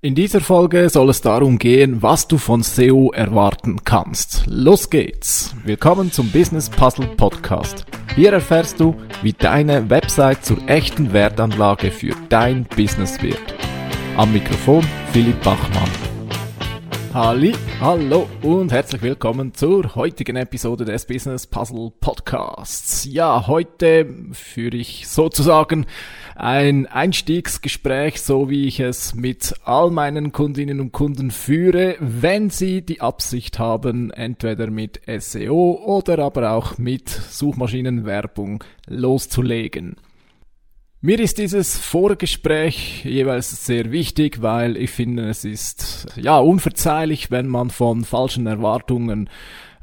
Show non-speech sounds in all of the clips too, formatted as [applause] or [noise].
In dieser Folge soll es darum gehen, was du von SEO erwarten kannst. Los geht's! Willkommen zum Business Puzzle Podcast. Hier erfährst du, wie deine Website zur echten Wertanlage für dein Business wird. Am Mikrofon Philipp Bachmann. Halli, hallo und herzlich willkommen zur heutigen Episode des Business Puzzle Podcasts. Ja, heute führe ich sozusagen ein Einstiegsgespräch, so wie ich es mit all meinen Kundinnen und Kunden führe, wenn sie die Absicht haben, entweder mit SEO oder aber auch mit Suchmaschinenwerbung loszulegen. Mir ist dieses Vorgespräch jeweils sehr wichtig, weil ich finde, es ist ja unverzeihlich, wenn man von falschen Erwartungen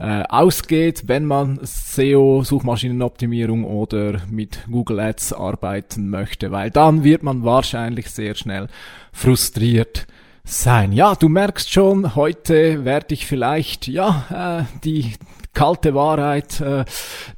äh, ausgeht, wenn man SEO, Suchmaschinenoptimierung oder mit Google Ads arbeiten möchte, weil dann wird man wahrscheinlich sehr schnell frustriert sein. Ja, du merkst schon, heute werde ich vielleicht ja äh, die kalte Wahrheit äh,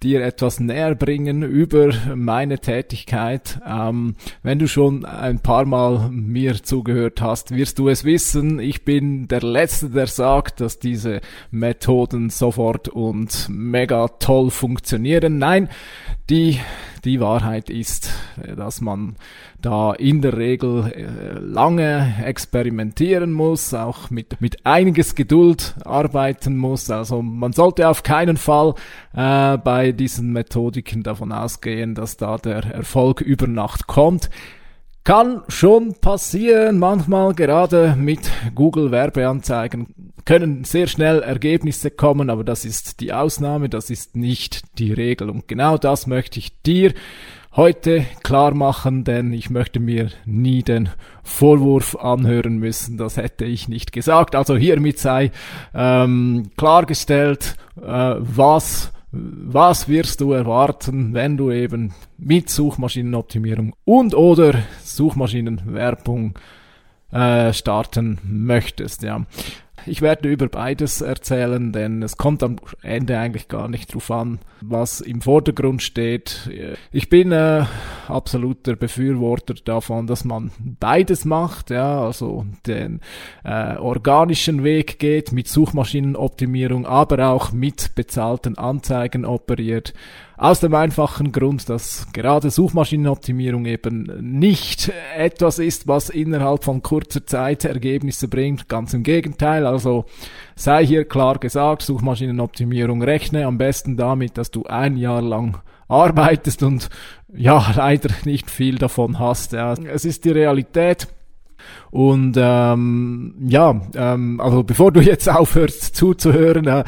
dir etwas näher bringen über meine Tätigkeit. Ähm, wenn du schon ein paar Mal mir zugehört hast, wirst du es wissen. Ich bin der Letzte, der sagt, dass diese Methoden sofort und mega toll funktionieren. Nein, die, die Wahrheit ist, dass man da in der Regel äh, lange experimentieren muss, auch mit, mit einiges Geduld arbeiten muss. Also man sollte auf keinen Fall äh, bei diesen Methodiken davon ausgehen, dass da der Erfolg über Nacht kommt. Kann schon passieren, manchmal gerade mit Google Werbeanzeigen können sehr schnell Ergebnisse kommen, aber das ist die Ausnahme, das ist nicht die Regel. Und genau das möchte ich dir heute klar machen, denn ich möchte mir nie den Vorwurf anhören müssen, das hätte ich nicht gesagt. Also hiermit sei ähm, klargestellt, äh, was was wirst du erwarten, wenn du eben mit Suchmaschinenoptimierung und oder Suchmaschinenwerbung äh, starten möchtest, ja. Ich werde über beides erzählen, denn es kommt am Ende eigentlich gar nicht drauf an, was im Vordergrund steht. Ich bin äh, absoluter Befürworter davon, dass man beides macht, ja, also den äh, organischen Weg geht mit Suchmaschinenoptimierung, aber auch mit bezahlten Anzeigen operiert. Aus dem einfachen Grund, dass gerade Suchmaschinenoptimierung eben nicht etwas ist, was innerhalb von kurzer Zeit Ergebnisse bringt. Ganz im Gegenteil. Also sei hier klar gesagt, Suchmaschinenoptimierung rechne am besten damit, dass du ein Jahr lang arbeitest und ja, [laughs] leider nicht viel davon hast. Ja. Es ist die Realität. Und ähm, ja, ähm, also bevor du jetzt [laughs] aufhörst zuzuhören, äh,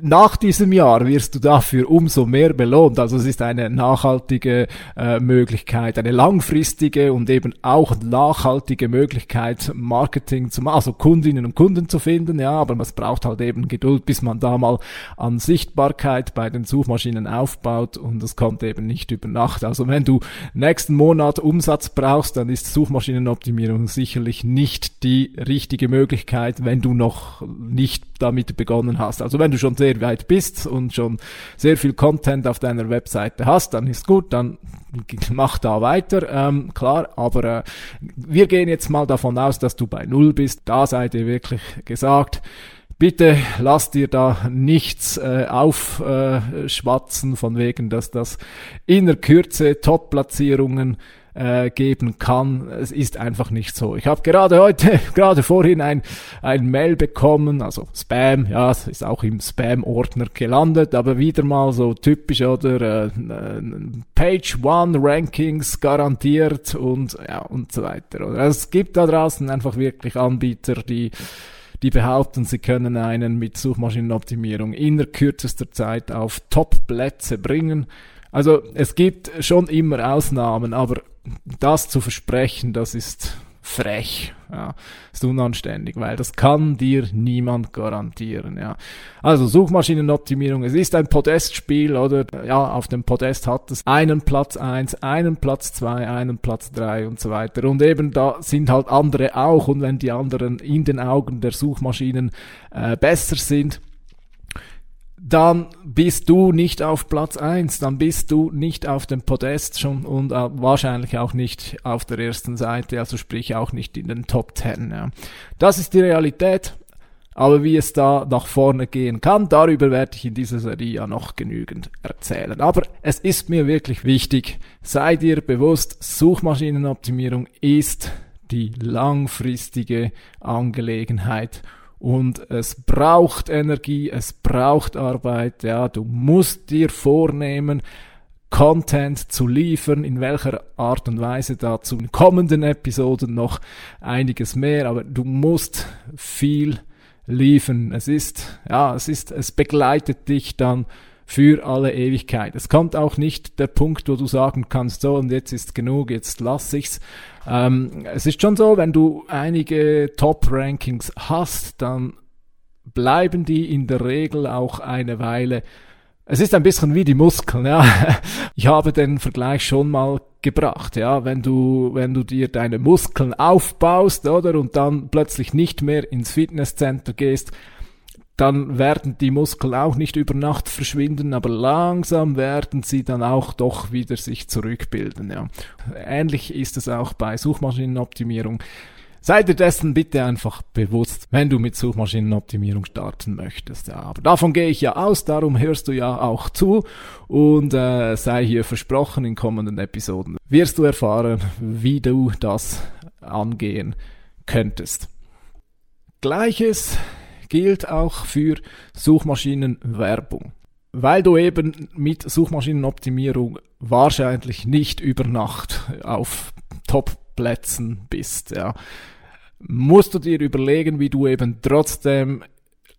nach diesem Jahr wirst du dafür umso mehr belohnt. Also es ist eine nachhaltige äh, Möglichkeit, eine langfristige und eben auch nachhaltige Möglichkeit, Marketing zu machen, also Kundinnen und Kunden zu finden. Ja, aber es braucht halt eben Geduld, bis man da mal an Sichtbarkeit bei den Suchmaschinen aufbaut und das kommt eben nicht über Nacht. Also wenn du nächsten Monat Umsatz brauchst, dann ist Suchmaschinenoptimierung sicherlich sicherlich nicht die richtige Möglichkeit, wenn du noch nicht damit begonnen hast. Also wenn du schon sehr weit bist und schon sehr viel Content auf deiner Webseite hast, dann ist gut, dann mach da weiter, ähm, klar, aber äh, wir gehen jetzt mal davon aus, dass du bei Null bist. Da seid ihr wirklich gesagt, bitte lass dir da nichts äh, aufschwatzen äh, von wegen, dass das in der Kürze Top-Platzierungen äh, geben kann. Es ist einfach nicht so. Ich habe gerade heute, [laughs] gerade vorhin ein, ein Mail bekommen, also Spam, ja, es ist auch im Spam-Ordner gelandet, aber wieder mal so typisch oder äh, Page One Rankings garantiert und ja und so weiter. Oder also es gibt da draußen einfach wirklich Anbieter, die die behaupten, sie können einen mit Suchmaschinenoptimierung in der kürzester Zeit auf Top-Plätze bringen. Also es gibt schon immer Ausnahmen, aber das zu versprechen, das ist frech, ja, ist unanständig, weil das kann dir niemand garantieren, ja. Also Suchmaschinenoptimierung, es ist ein Podestspiel, oder, ja, auf dem Podest hat es einen Platz eins, einen Platz zwei, einen Platz drei und so weiter. Und eben da sind halt andere auch und wenn die anderen in den Augen der Suchmaschinen äh, besser sind, dann bist du nicht auf Platz eins, dann bist du nicht auf dem Podest schon und äh, wahrscheinlich auch nicht auf der ersten Seite, also sprich auch nicht in den Top Ten. Ja. Das ist die Realität, aber wie es da nach vorne gehen kann, darüber werde ich in dieser Serie ja noch genügend erzählen. Aber es ist mir wirklich wichtig, sei dir bewusst, Suchmaschinenoptimierung ist die langfristige Angelegenheit und es braucht Energie, es braucht Arbeit, ja, du musst dir vornehmen, Content zu liefern, in welcher Art und Weise dazu in kommenden Episoden noch einiges mehr, aber du musst viel liefern. Es ist, ja, es ist, es begleitet dich dann für alle Ewigkeit. Es kommt auch nicht der Punkt, wo du sagen kannst, so und jetzt ist genug, jetzt lass ich's. Ähm, es ist schon so, wenn du einige Top-Rankings hast, dann bleiben die in der Regel auch eine Weile. Es ist ein bisschen wie die Muskeln, ja. [laughs] Ich habe den Vergleich schon mal gebracht, ja. Wenn du, wenn du dir deine Muskeln aufbaust, oder, und dann plötzlich nicht mehr ins Fitnesscenter gehst, dann werden die Muskeln auch nicht über Nacht verschwinden, aber langsam werden sie dann auch doch wieder sich zurückbilden. Ja. Ähnlich ist es auch bei Suchmaschinenoptimierung. Sei dir dessen bitte einfach bewusst, wenn du mit Suchmaschinenoptimierung starten möchtest. Ja, aber davon gehe ich ja aus, darum hörst du ja auch zu und äh, sei hier versprochen, in kommenden Episoden wirst du erfahren, wie du das angehen könntest. Gleiches gilt auch für Suchmaschinenwerbung. Weil du eben mit Suchmaschinenoptimierung wahrscheinlich nicht über Nacht auf Top-Plätzen bist, ja, musst du dir überlegen, wie du eben trotzdem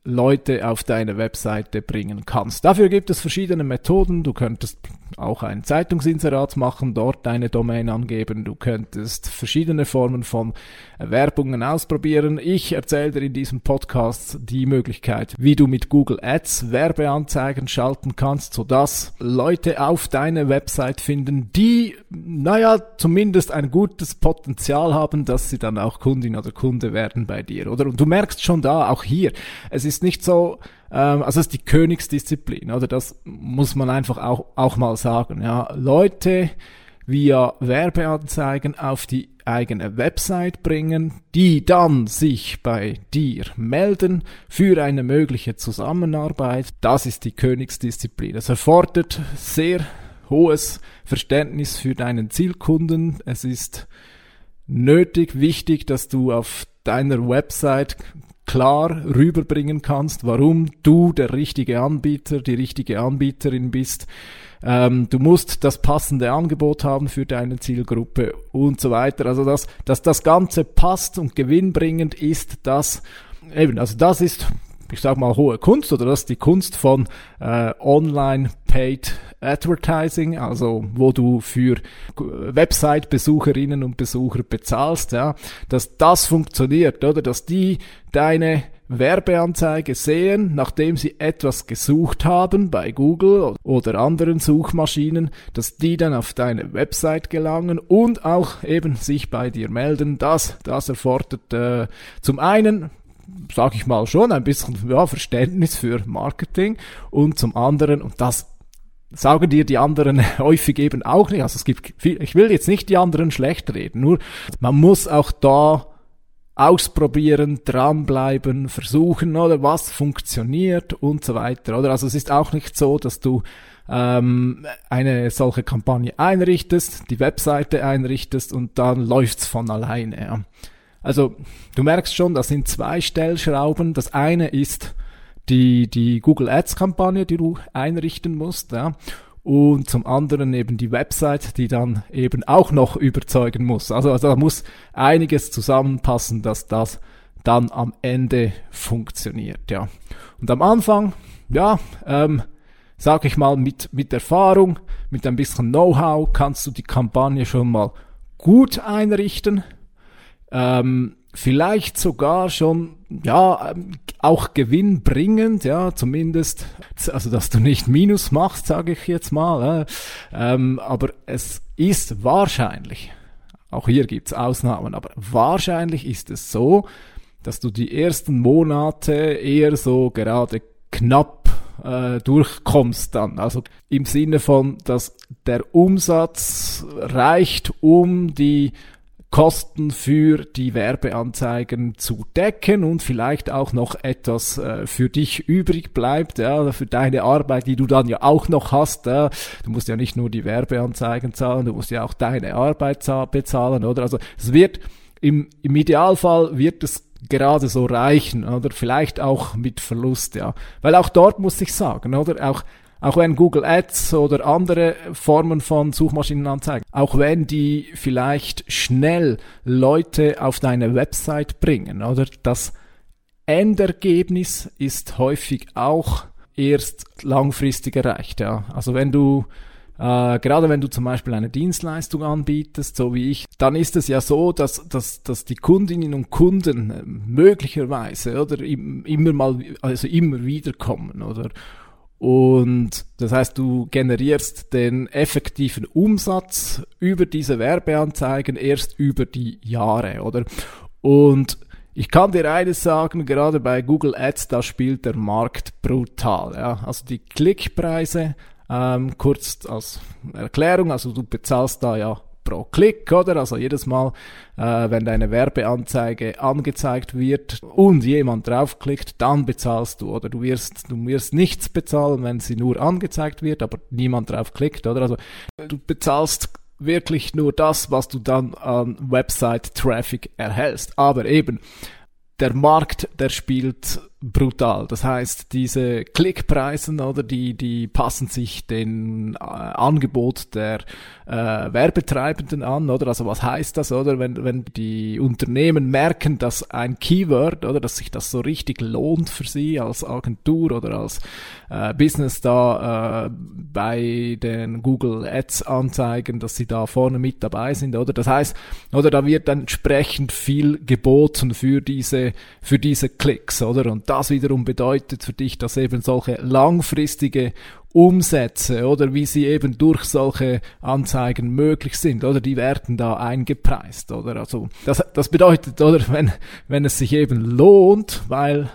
Leute auf deine Webseite bringen kannst. Dafür gibt es verschiedene Methoden. Du könntest auch ein Zeitungsinserat machen, dort deine Domain angeben. Du könntest verschiedene Formen von Werbungen ausprobieren. Ich erzähle dir in diesem Podcast die Möglichkeit, wie du mit Google Ads Werbeanzeigen schalten kannst, sodass Leute auf deine Website finden, die, naja, zumindest ein gutes Potenzial haben, dass sie dann auch Kundin oder Kunde werden bei dir, oder? Und du merkst schon da, auch hier, es ist nicht so, ähm, also es ist die Königsdisziplin, oder? Das muss man einfach auch, auch mal sagen. Ja, Leute via Werbeanzeigen auf die eigene Website bringen, die dann sich bei dir melden für eine mögliche Zusammenarbeit. Das ist die Königsdisziplin. Es erfordert sehr hohes Verständnis für deinen Zielkunden. Es ist nötig, wichtig, dass du auf deiner Website klar rüberbringen kannst, warum du der richtige Anbieter, die richtige Anbieterin bist. Ähm, du musst das passende Angebot haben für deine Zielgruppe und so weiter. Also dass, dass das Ganze passt und gewinnbringend ist, das eben, also das ist ich sag mal, hohe Kunst oder das ist die Kunst von äh, Online Paid Advertising, also wo du für Website-Besucherinnen und Besucher bezahlst, ja, dass das funktioniert, oder dass die deine Werbeanzeige sehen, nachdem sie etwas gesucht haben bei Google oder anderen Suchmaschinen, dass die dann auf deine Website gelangen und auch eben sich bei dir melden. Das, das erfordert äh, zum einen sage ich mal, schon ein bisschen ja, Verständnis für Marketing und zum anderen, und das sagen dir die anderen [laughs] häufig eben auch nicht, also es gibt viel, ich will jetzt nicht die anderen schlecht reden, nur man muss auch da ausprobieren, dranbleiben, versuchen, oder was funktioniert und so weiter, oder? Also es ist auch nicht so, dass du ähm, eine solche Kampagne einrichtest, die Webseite einrichtest und dann läuft's von alleine. Ja. Also du merkst schon, das sind zwei Stellschrauben. Das eine ist die, die Google Ads Kampagne, die du einrichten musst, ja. Und zum anderen eben die Website, die dann eben auch noch überzeugen muss. Also, also da muss einiges zusammenpassen, dass das dann am Ende funktioniert, ja. Und am Anfang, ja, ähm, sag ich mal, mit, mit Erfahrung, mit ein bisschen Know-how kannst du die Kampagne schon mal gut einrichten ähm, vielleicht sogar schon, ja, ähm, auch gewinnbringend, ja, zumindest, also dass du nicht Minus machst, sage ich jetzt mal, äh, ähm, aber es ist wahrscheinlich, auch hier gibt's Ausnahmen, aber wahrscheinlich ist es so, dass du die ersten Monate eher so gerade knapp äh, durchkommst dann. Also im Sinne von, dass der Umsatz reicht, um die Kosten für die Werbeanzeigen zu decken und vielleicht auch noch etwas äh, für dich übrig bleibt, ja, für deine Arbeit, die du dann ja auch noch hast. Ja. Du musst ja nicht nur die Werbeanzeigen zahlen, du musst ja auch deine Arbeit bezahlen, oder? Also es wird im, im Idealfall wird es gerade so reichen, oder? Vielleicht auch mit Verlust, ja. Weil auch dort muss ich sagen, oder? Auch auch wenn Google Ads oder andere Formen von Suchmaschinenanzeigen, auch wenn die vielleicht schnell Leute auf deine Website bringen, oder das Endergebnis ist häufig auch erst langfristig erreicht. Ja. Also wenn du äh, gerade wenn du zum Beispiel eine Dienstleistung anbietest, so wie ich, dann ist es ja so, dass, dass, dass die Kundinnen und Kunden möglicherweise oder immer mal, also immer wieder kommen oder und das heißt, du generierst den effektiven Umsatz über diese Werbeanzeigen erst über die Jahre, oder? Und ich kann dir eines sagen, gerade bei Google Ads, da spielt der Markt brutal. Ja? Also die Klickpreise, ähm, kurz als Erklärung, also du bezahlst da ja pro Klick, oder? Also jedes Mal, äh, wenn deine Werbeanzeige angezeigt wird und jemand draufklickt, dann bezahlst du, oder? Du wirst, du wirst nichts bezahlen, wenn sie nur angezeigt wird, aber niemand draufklickt, oder? Also du bezahlst wirklich nur das, was du dann an Website-Traffic erhältst. Aber eben, der Markt, der spielt brutal. Das heißt, diese Klickpreisen oder die, die passen sich den äh, Angebot der äh, Werbetreibenden an, oder? Also was heißt das, oder? Wenn, wenn die Unternehmen merken, dass ein Keyword, oder, dass sich das so richtig lohnt für sie als Agentur oder als äh, Business da äh, bei den Google Ads Anzeigen, dass sie da vorne mit dabei sind, oder? Das heißt, oder da wird entsprechend viel geboten für diese, für diese Klicks, oder? Und das wiederum bedeutet für dich, dass eben solche langfristige Umsätze oder wie sie eben durch solche Anzeigen möglich sind oder? Die werden da eingepreist oder? Also das, das bedeutet oder? Wenn wenn es sich eben lohnt weil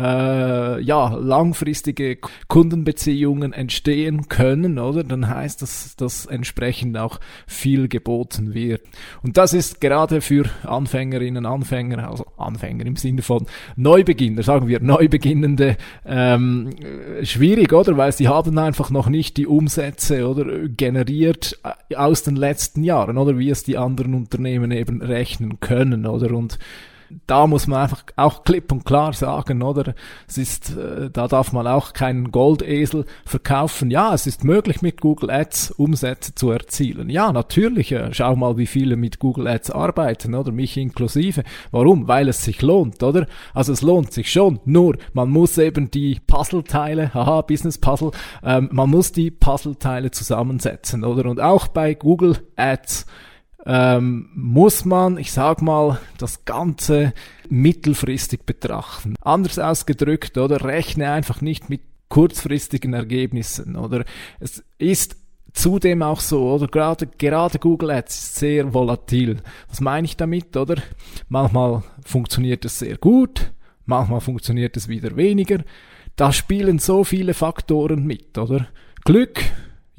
äh, ja, langfristige Kundenbeziehungen entstehen können, oder? Dann heißt das, dass entsprechend auch viel geboten wird. Und das ist gerade für Anfängerinnen, Anfänger, also Anfänger im Sinne von Neubeginner, sagen wir Neubeginnende, ähm, schwierig, oder? Weil sie haben einfach noch nicht die Umsätze oder generiert äh, aus den letzten Jahren, oder wie es die anderen Unternehmen eben rechnen können, oder? Und da muss man einfach auch klipp und klar sagen, oder? Es ist, äh, da darf man auch keinen Goldesel verkaufen. Ja, es ist möglich mit Google Ads Umsätze zu erzielen. Ja, natürlich. Äh, schau mal, wie viele mit Google Ads arbeiten, oder? Mich inklusive. Warum? Weil es sich lohnt, oder? Also es lohnt sich schon. Nur, man muss eben die Puzzleteile, [laughs] haha, Business Puzzle, ähm, man muss die Puzzleteile zusammensetzen, oder? Und auch bei Google Ads ähm, muss man, ich sag mal, das Ganze mittelfristig betrachten. Anders ausgedrückt, oder rechne einfach nicht mit kurzfristigen Ergebnissen, oder es ist zudem auch so, oder gerade, gerade Google Ads ist sehr volatil. Was meine ich damit, oder? Manchmal funktioniert es sehr gut, manchmal funktioniert es wieder weniger. Da spielen so viele Faktoren mit, oder? Glück,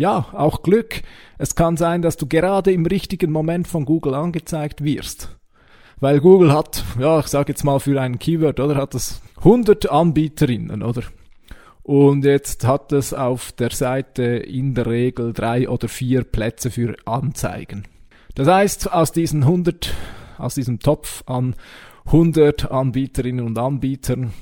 ja, auch Glück. Es kann sein, dass du gerade im richtigen Moment von Google angezeigt wirst. Weil Google hat, ja, ich sage jetzt mal für ein Keyword, oder hat es 100 Anbieterinnen, oder? Und jetzt hat es auf der Seite in der Regel drei oder vier Plätze für Anzeigen. Das heißt, aus diesen 100, aus diesem Topf an 100 Anbieterinnen und Anbietern,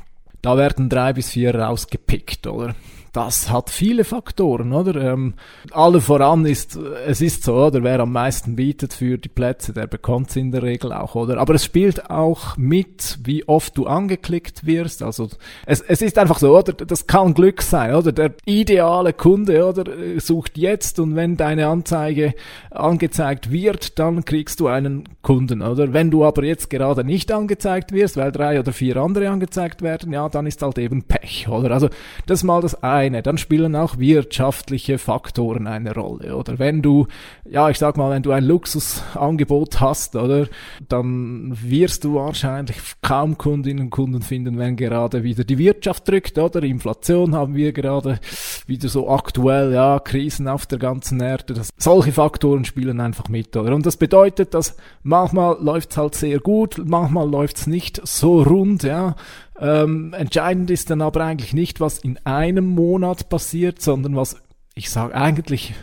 da werden drei bis vier rausgepickt, oder? Das hat viele Faktoren, oder? Ähm, alle voran ist, es ist so, oder? Wer am meisten bietet für die Plätze, der bekommt es in der Regel auch, oder? Aber es spielt auch mit, wie oft du angeklickt wirst. Also es, es ist einfach so, oder? Das kann Glück sein, oder? Der ideale Kunde, oder? Sucht jetzt und wenn deine Anzeige angezeigt wird, dann kriegst du einen Kunden, oder? Wenn du aber jetzt gerade nicht angezeigt wirst, weil drei oder vier andere angezeigt werden, ja, dann ist halt eben Pech, oder? Also das ist mal das eine alleine, dann spielen auch wirtschaftliche Faktoren eine Rolle. Oder wenn du, ja, ich sag mal, wenn du ein Luxusangebot hast, oder, dann wirst du wahrscheinlich kaum Kundinnen und Kunden finden, wenn gerade wieder die Wirtschaft drückt, oder? Inflation haben wir gerade wieder so aktuell, ja, Krisen auf der ganzen Erde. Das, solche Faktoren spielen einfach mit, oder? Und das bedeutet, dass manchmal läuft's halt sehr gut, manchmal läuft's nicht so rund, ja. Ähm, entscheidend ist dann aber eigentlich nicht, was in einem Monat passiert, sondern was, ich sage eigentlich,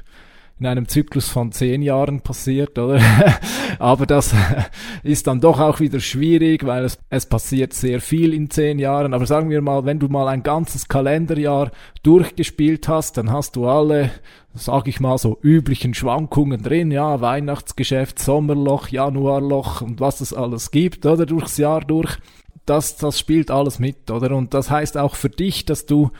in einem Zyklus von zehn Jahren passiert, oder? [laughs] Aber das [laughs] ist dann doch auch wieder schwierig, weil es, es passiert sehr viel in zehn Jahren. Aber sagen wir mal, wenn du mal ein ganzes Kalenderjahr durchgespielt hast, dann hast du alle, sag ich mal, so üblichen Schwankungen drin, ja, Weihnachtsgeschäft, Sommerloch, Januarloch und was es alles gibt, oder? Durchs Jahr durch das, das spielt alles mit, oder? Und das heißt auch für dich, dass du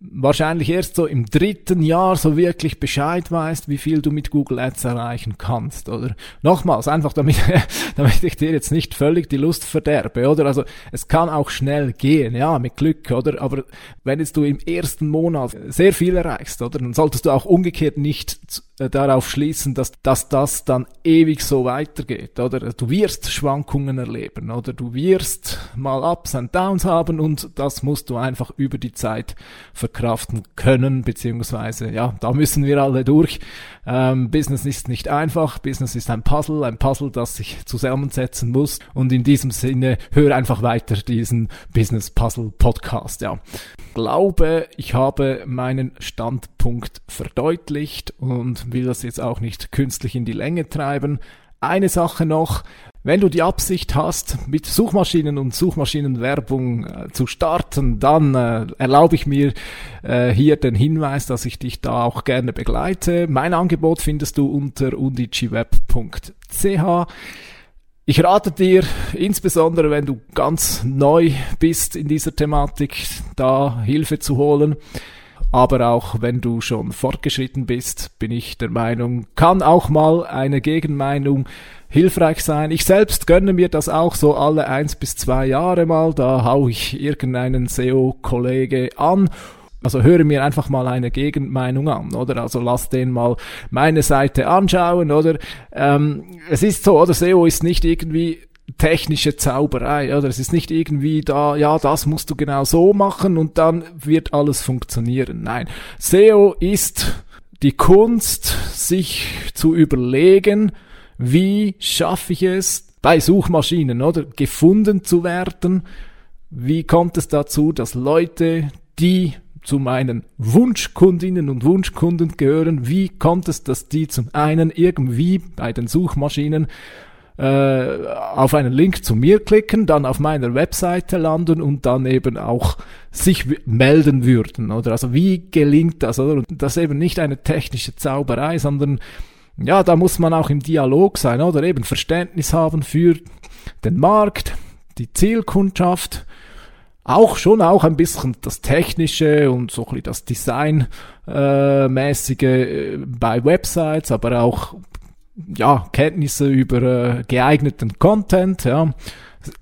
wahrscheinlich erst so im dritten Jahr so wirklich Bescheid weißt, wie viel du mit Google Ads erreichen kannst, oder? Nochmals, einfach damit, [laughs] damit ich dir jetzt nicht völlig die Lust verderbe, oder? Also, es kann auch schnell gehen, ja, mit Glück, oder? Aber wenn jetzt du im ersten Monat sehr viel erreichst, oder? Dann solltest du auch umgekehrt nicht äh, darauf schließen, dass, dass das dann ewig so weitergeht, oder? Du wirst Schwankungen erleben, oder? Du wirst mal Ups und Downs haben und das musst du einfach über die Zeit verkraften können, beziehungsweise, ja, da müssen wir alle durch. Ähm, Business ist nicht einfach, Business ist ein Puzzle, ein Puzzle, das sich zusammensetzen muss und in diesem Sinne hör einfach weiter diesen Business Puzzle Podcast, ja. Glaube, ich habe meinen Standpunkt verdeutlicht und will das jetzt auch nicht künstlich in die Länge treiben. Eine Sache noch, wenn du die Absicht hast, mit Suchmaschinen und Suchmaschinenwerbung äh, zu starten, dann äh, erlaube ich mir äh, hier den Hinweis, dass ich dich da auch gerne begleite. Mein Angebot findest du unter undigiweb.ch. Ich rate dir, insbesondere wenn du ganz neu bist in dieser Thematik, da Hilfe zu holen. Aber auch wenn du schon fortgeschritten bist, bin ich der Meinung, kann auch mal eine Gegenmeinung hilfreich sein. Ich selbst gönne mir das auch so alle eins bis zwei Jahre mal. Da hau ich irgendeinen SEO-Kollege an also höre mir einfach mal eine Gegenmeinung an, oder? Also lass den mal meine Seite anschauen, oder? Ähm, es ist so, oder? SEO ist nicht irgendwie technische Zauberei, oder? Es ist nicht irgendwie da, ja, das musst du genau so machen und dann wird alles funktionieren. Nein. SEO ist die Kunst, sich zu überlegen, wie schaffe ich es bei Suchmaschinen, oder? Gefunden zu werden. Wie kommt es dazu, dass Leute, die zu meinen Wunschkundinnen und Wunschkunden gehören, wie kommt es, dass die zum einen irgendwie bei den Suchmaschinen äh, auf einen Link zu mir klicken, dann auf meiner Webseite landen und dann eben auch sich melden würden, oder? Also wie gelingt das, oder? Und das ist eben nicht eine technische Zauberei, sondern ja, da muss man auch im Dialog sein, oder? Eben Verständnis haben für den Markt, die Zielkundschaft, auch schon auch ein bisschen das Technische und so ein bisschen das Designmäßige äh, bei Websites, aber auch ja, Kenntnisse über äh, geeigneten Content, ja.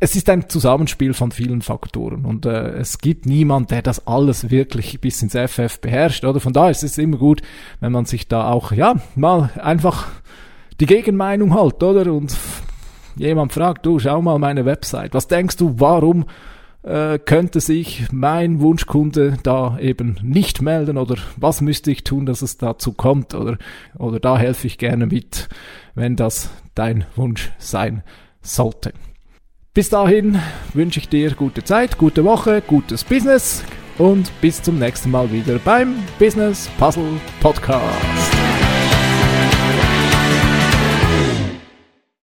Es ist ein Zusammenspiel von vielen Faktoren und äh, es gibt niemand, der das alles wirklich bis ins FF beherrscht, oder? Von daher ist es immer gut, wenn man sich da auch, ja, mal einfach die Gegenmeinung halt, oder? Und jemand fragt, du, schau mal meine Website, was denkst du, warum äh, könnte sich mein Wunschkunde da eben nicht melden oder was müsste ich tun, dass es dazu kommt oder, oder da helfe ich gerne mit, wenn das dein Wunsch sein sollte. Bis dahin wünsche ich dir gute Zeit, gute Woche, gutes Business und bis zum nächsten Mal wieder beim Business Puzzle Podcast.